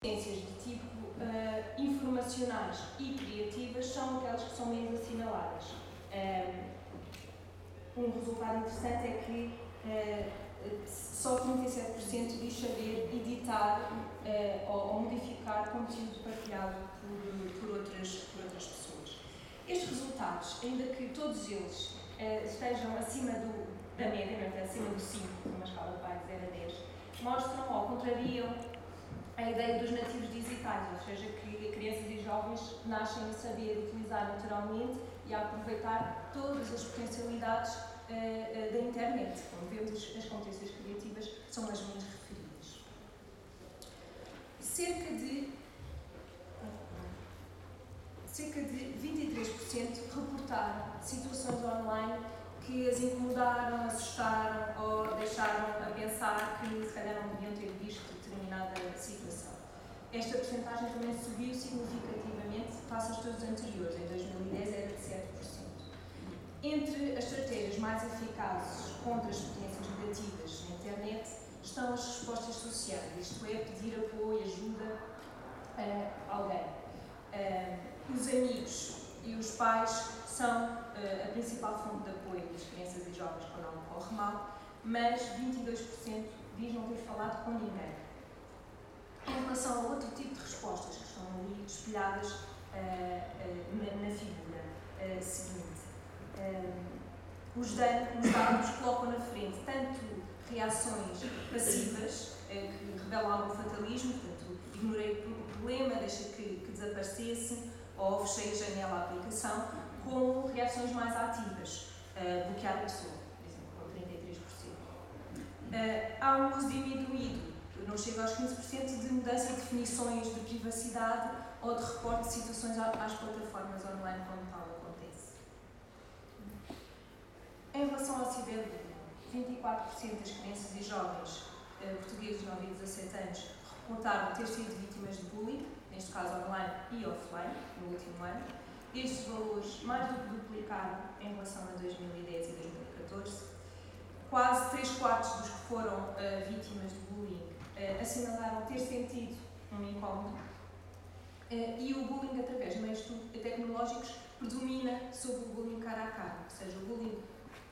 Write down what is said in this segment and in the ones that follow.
competências de tipo uh, informacionais e criativas são aquelas que são menos assinaladas. Um, resultado interessante é que uh, só 37% diz saber editar uh, ou, ou, modificar conteúdo partilhado por, por, outras, por outras pessoas. Estes resultados, ainda que todos eles estejam acima do, da média, é? acima do 5, numa escala de 0 a 10, mostram ou contrariam a ideia dos nativos digitais, ou seja, que crianças e jovens nascem a saber utilizar naturalmente e a aproveitar todas as potencialidades uh, uh, da internet. Como vemos, as competências criativas são as menos referidas. Cerca de cerca de 23% reportaram situações online que as incomodaram, assustaram ou deixaram a pensar que se calhar não deviam ter visto determinada situação. Esta porcentagem também subiu significativamente face aos estudos anteriores. Em 2010 era de 7%. Entre as estratégias mais eficazes contra as experiências negativas na internet estão as respostas sociais, isto é, pedir apoio, ajuda a alguém. Os amigos e os pais são a principal fonte de apoio das crianças e jovens quando algo corre mal, mas 22% diz não ter falado com ninguém em relação a outro tipo de respostas que estão ali espelhadas uh, uh, na, na, figura uh, seguinte. os, dados colocam na frente tanto reações passivas, que revelam algum fatalismo, portanto, ignorei o problema, deixa que, que desaparecesse, ou fechei a janela à aplicação, como reações mais ativas, bloquear a pessoa, por exemplo, com 33%. há um uso diminuído não chega aos 15% de mudança de definições de privacidade ou de reporte de situações às plataformas online quando tal acontece. Em relação ao ciberbullying, 24% das crianças e jovens eh, portugueses de 9 a 17 anos reportaram ter sido vítimas de bullying, neste caso online e offline, no último ano. Estes valores mais do que duplicaram em relação a 2010 e 2014. Quase 3 quartos dos que foram uh, vítimas de bullying uh, assinalaram ter sentido um incómodo uh, e o bullying através de meios tecnológicos predomina sobre o bullying cara a cara, ou seja, o bullying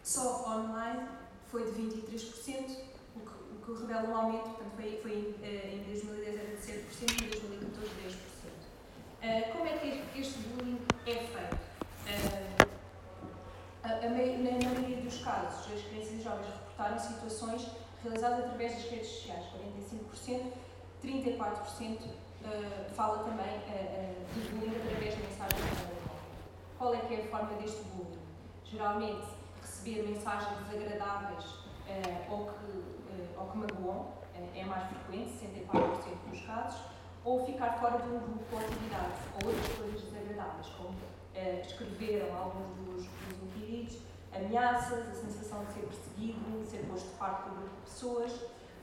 só online foi de 23%, o que, o que revela um aumento, portanto foi, foi uh, em 2010 era de 7% e em 2014 10%. como é que este bullying é feito? Na maioria dos casos, as crianças e jovens reportaram situações realizadas através das redes sociais, 45%, 34% uh, fala também uh, de bullying através de mensagens de Qual é que é a forma deste bullying? Geralmente, receber mensagens desagradáveis ou, que, ou que magoam é mais frequente, 64% dos casos, ou ficar fora de um grupo ou atividade, ou outras coisas desagradáveis, como escreveram alguns dos, dos inquiridos, ameaças, a sensação de ser perseguido, de ser posto de parte por outras pessoas,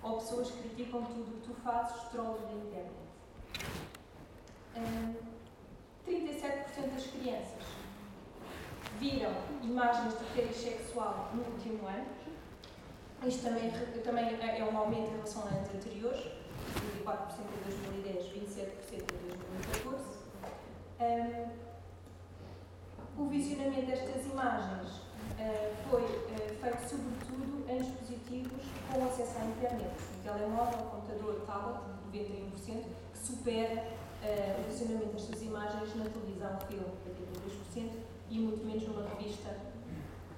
ou pessoas que criticam tudo o que tu fazes, trolls da internet. Um, 37% das crianças viram imagens de assédio sexual no último ano. Isto também, também é um aumento em relação a anos anteriores, 24% em 2010, 27% em 2014. Um, o visionamento destas imagens foi uh, feito sobretudo em dispositivos com acesso à internet, no telemóvel, computador, tablet, 91%, que supera uh, o visionamento destas imagens na televisão, filme, 83%, e muito menos numa revista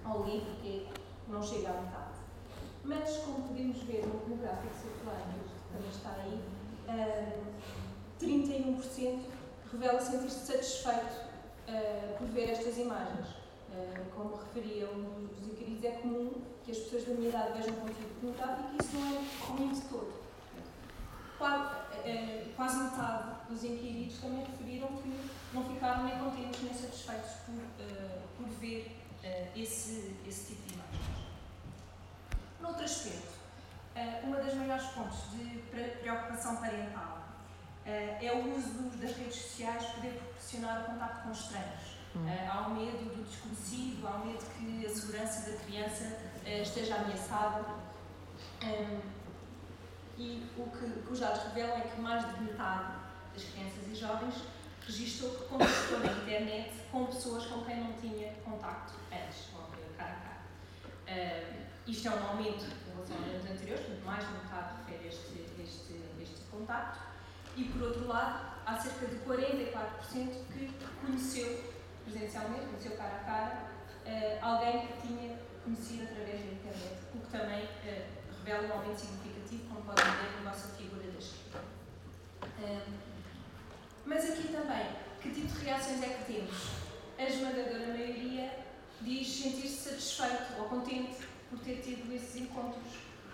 ao livro, que não chega à metade. Mas, como podemos ver no, gráfico circular, que também está aí, 31% revela sentir-se satisfeito por ver estas imagens. Eh, como referiam os inquiridos, é comum que as pessoas da minha idade vejam conteúdo pornográfico e isso não é comum de todo. Quase, eh, quase metade dos inquiridos também referiram que não ficaram nem contentes nem satisfeitos por, uh, por ver uh, esse, esse tipo de imagens. Noutro aspecto, uh, uma das maiores fontes de preocupação parental é o uso das redes sociais poder proporcionar o contato com estranhos. Uh, há o medo do desconhecido, há o medo que a segurança da criança uh, esteja ameaçada. Um, e o que, que os dados revelam é que mais de metade das crianças e jovens registrou que contactou na internet com pessoas com quem não tinha contacto antes, cara a cara. Uh, isto é um aumento em relação aos anos anteriores, portanto, mais de metade refere este, este, este contacto. E, por outro lado, há cerca de 44% que conheceu presencialmente, conheceu cara a cara, uh, alguém que tinha conhecido através da internet, o que também uh, revela um aumento significativo, como podem ver na nossa figura da esquerda. Uh, mas aqui também, que tipo de reações é que temos? A esmagadora maioria diz sentir-se satisfeito ou contente por ter tido esses encontros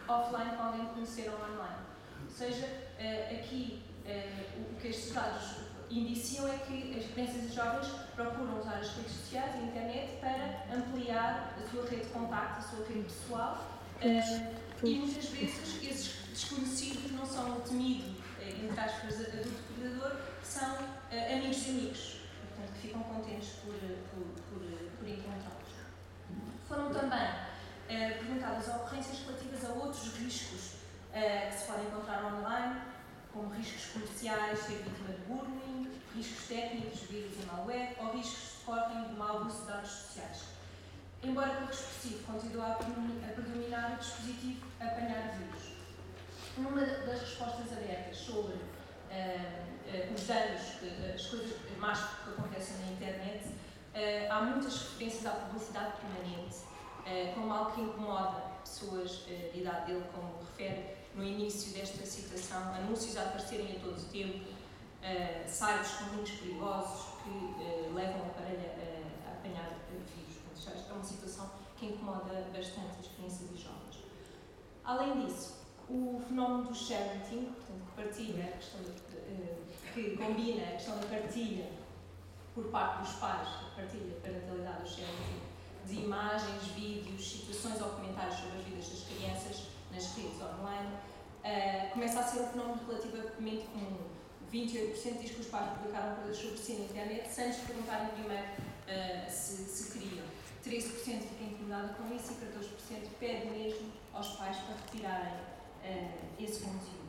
offline com alguém que conheceram online. Ou seja, aqui o que estes dados indiciam é que as crianças e jovens procuram usar as redes sociais e a internet para ampliar a sua rede de contacto, a sua rede pessoal. Uh, e muitas vezes esses desconhecidos não são o temido, eh, entre aspas, adulto predador, são uh, amigos de amigos, portanto, que ficam contentes por, por, por, por encontrá-los. Foram também uh, perguntadas ocorrências relativas a outros riscos que se podem encontrar online, como riscos comerciais, ser vítima de bullying, riscos técnicos, vírus e malware, ou riscos que decorrem de mau uso de dados sociais. Embora pouco expressivo, continua a predominar o dispositivo apanhar vírus. Numa das respostas abertas sobre uh, uh, os danos, uh, as coisas más que acontecem na internet, há muitas referências à publicidade permanente, como algo que incomoda pessoas de idade dele, como refere no início desta citação, anúncios a aparecerem a todo o tempo, uh, sites com links perigosos que uh, levam o aparelho a, a apanhar vírus. Portanto, é uma situação que incomoda bastante as crianças e jovens. Além disso, o fenómeno do sharing, portanto, que partilha a questão de, uh, que combina a questão da partilha por parte dos pais, a partilha de parentalidade, o sharing de imagens, vídeos, situações ou comentários sobre as vidas das crianças nas redes online, uh, começa a ser um fenómeno relativamente comum. 28% diz que os pais publicaram coisas sobre si na internet sem lhes perguntarem primeiro uh, se, se queriam. 13% fica incomodado com isso e 14% pede mesmo aos pais para retirarem uh, esse conteúdo.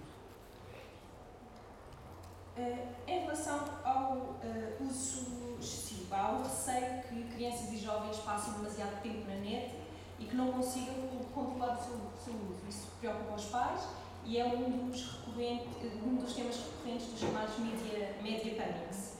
Uh, em relação ao uh, uso excessivo, há o receio que crianças e jovens passem demasiado tempo na net e que não consigam controlar o seu, o seu uso. Isso preocupa os pais e é um dos, um dos temas recorrentes dos chamados media, media panics.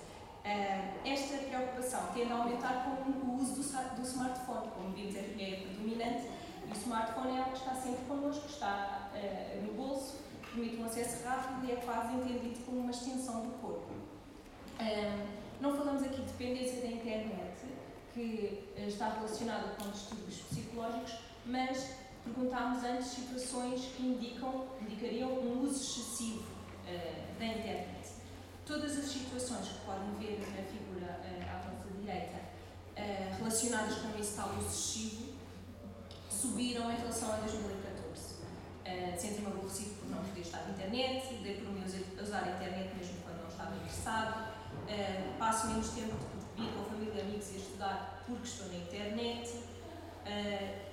Uh, esta preocupação tende a aumentar com o uso do, do smartphone, como vimos é, predominante, e o smartphone é algo que está sempre connosco, está uh, no bolso, permite um acesso rápido e é quase entendido como uma extensão do corpo. Uh, não falamos aqui de dependência da internet, que está relacionada com distúrbios psicológicos, mas perguntámos antes situações que indicam, indicariam um uso excessivo uh, da internet. Todas as situações que podem ver na figura uh, à vossa direita uh, relacionadas com esse tal uso excessivo subiram em relação a 2014. Uh, Senti-me aborrecido por não poder estar na internet, dei por mim usar a internet mesmo quando não estava interessado, uh, passo menos tempo de vir com a família, amigos e estudar porque estou na internet. Uh,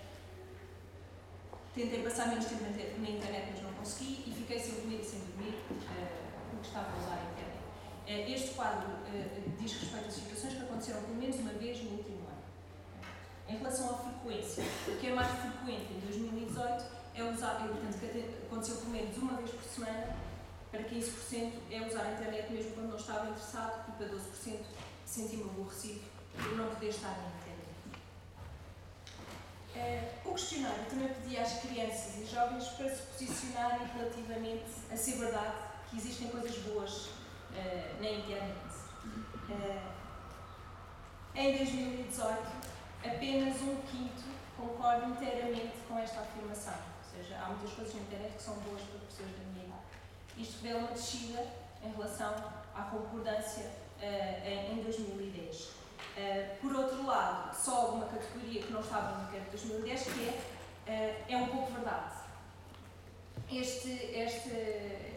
Tentei passar menos tempo na internet, mas não consegui e fiquei sem comer e sem dormir uh, porque estava a usar a internet. Uh, este quadro uh, diz respeito a situações que aconteceram pelo menos uma vez no último ano. Em relação à frequência, o que é mais frequente em 2018 é usar, portanto, que aconteceu pelo menos uma vez por semana, para 15% é usar a internet mesmo quando não estava interessado e para 12% senti-me aborrecido por não poder estar na Uh, questionário também pedia às crianças e jovens para se posicionarem relativamente a ser verdade que existem coisas boas uh, na internet. Uh, em 2018, apenas um quinto concorda inteiramente com esta afirmação. Ou seja, há muitas coisas na internet que são boas para pessoas da minha idade. Isto revela uma descida em relação à concordância em 2010. Uh, por outro lado, só uma categoria que não estava no inquérito de 2010, que é, uh, é um pouco verdade. Este, este,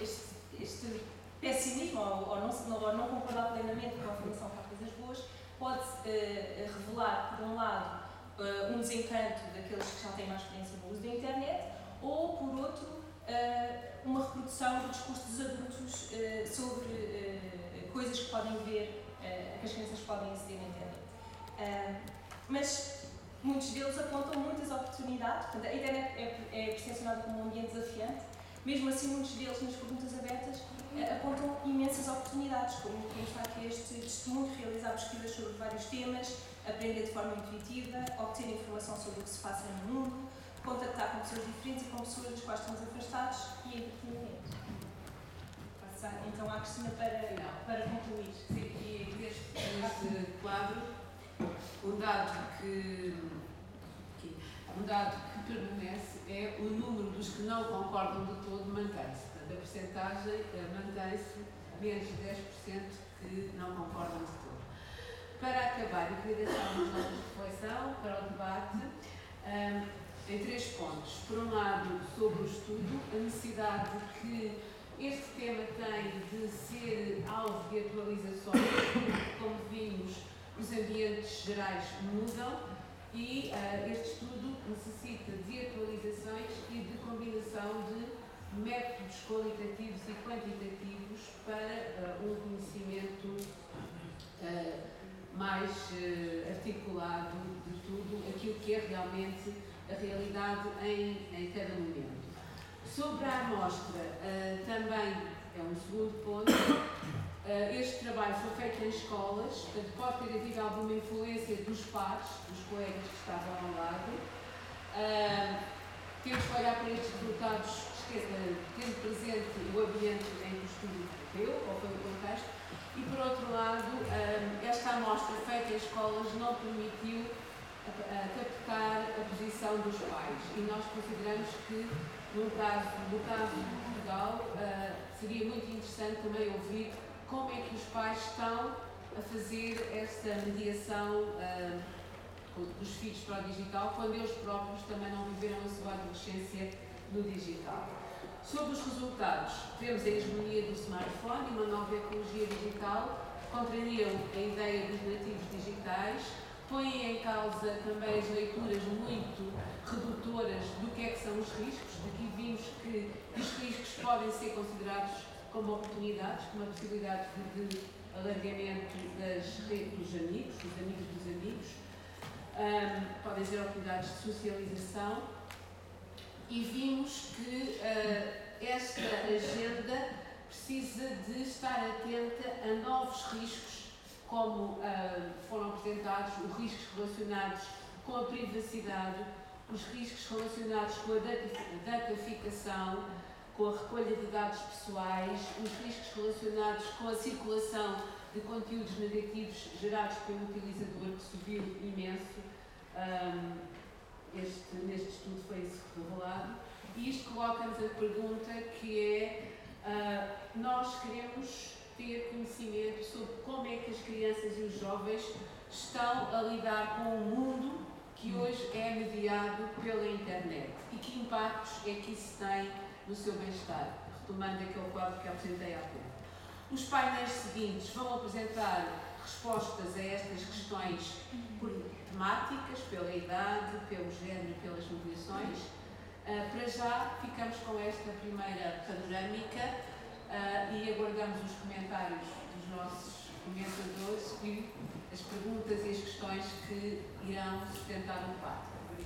este, este pessimismo, ou, ou, não, ou não concordar plenamente com a afirmação há coisas boas, pode uh, revelar, por um lado, um desencanto daqueles que já têm mais experiência no uso da internet, ou, por outro, uma reprodução do discurso dos adultos sobre coisas que podem ver, que as crianças podem aceder na internet. Mas muitos deles apontam muitas oportunidades, portanto, a internet é, é percepcionada como um ambiente desafiante, mesmo assim, muitos deles, nas perguntas abertas, apontam imensas oportunidades, como está aqui este testemunho, realizar pesquisas sobre vários temas, aprender de forma intuitiva, obter informação sobre o que se passa no mundo, contactar com pessoas diferentes e com pessoas das quais estamos afastados e entretenimento. Passar então à Cristina para, para concluir. Sim, e neste, neste quadro, um dado que, um dado que permanece é o número dos que não concordam de todo mantém-se. Portanto, a percentagem eh, mantém-se menos de 10% que não concordam de todo. Para acabar, eu queria deixar umas notas de reflexão para o debate um, em três pontos. Por um lado, sobre o estudo, a necessidade que este tema tem de ser alvo de atualizações, como vimos, os ambientes gerais mudam e uh, este estudo necessita de atualizações e de combinação de métodos qualitativos e quantitativos para uh, um conhecimento uh, mais articulado de tudo aquilo que é realmente a realidade em, em cada momento. Sobre a amostra, também é um segundo ponto. Uh, este trabalho foi feito em escolas, portanto, pode ter havido alguma influência dos pares, dos colegas que estavam ao lado. temos que olhar para estes resultados, tendo presente o ambiente em que o estudo deu, ou foi o contexto, e por outro lado, hum, esta amostra feita em escolas não permitiu captar a posição dos pais e nós consideramos que no caso, no caso de Portugal seria muito interessante também ouvir como é que os pais estão a fazer esta mediação hum, dos filhos para o digital quando eles próprios também não viveram a sua adolescência no digital. Sobre os resultados, temos a hegemonia do smartphone e uma nova ecologia digital, contrariam a ideia dos nativos digitais, põem em causa também as leituras muito redutoras do que é que são os riscos, daqui vimos que os riscos podem ser considerados como oportunidades, como a possibilidade de, alargamento das redes dos amigos, dos amigos dos amigos, um, podem ser oportunidades de socialização. E vimos que uh, esta agenda precisa de estar atenta a novos riscos, como uh, foram apresentados, os riscos relacionados com a privacidade, os riscos relacionados com a dataficação, com a recolha de dados pessoais, os riscos relacionados com a circulação de conteúdos negativos gerados pelo utilizador, que subiu imenso. Um, este, neste estudo foi isso revelado. E isto coloca-nos a pergunta que é, uh, nós queremos ter conhecimento sobre como é que as crianças e os jovens estão a lidar com o mundo que hoje é mediado pela internet e que impactos é que isso tem no seu bem-estar, retomando aquele quadro que apresentei há pouco. Os painéis seguintes vão apresentar respostas a estas questões por temáticas, pela idade, pelo género pelas mediações. Uh, para já ficamos com esta primeira panorâmica uh, e aguardamos os comentários dos nossos comentadores e as perguntas e as questões que irão sustentar o debate.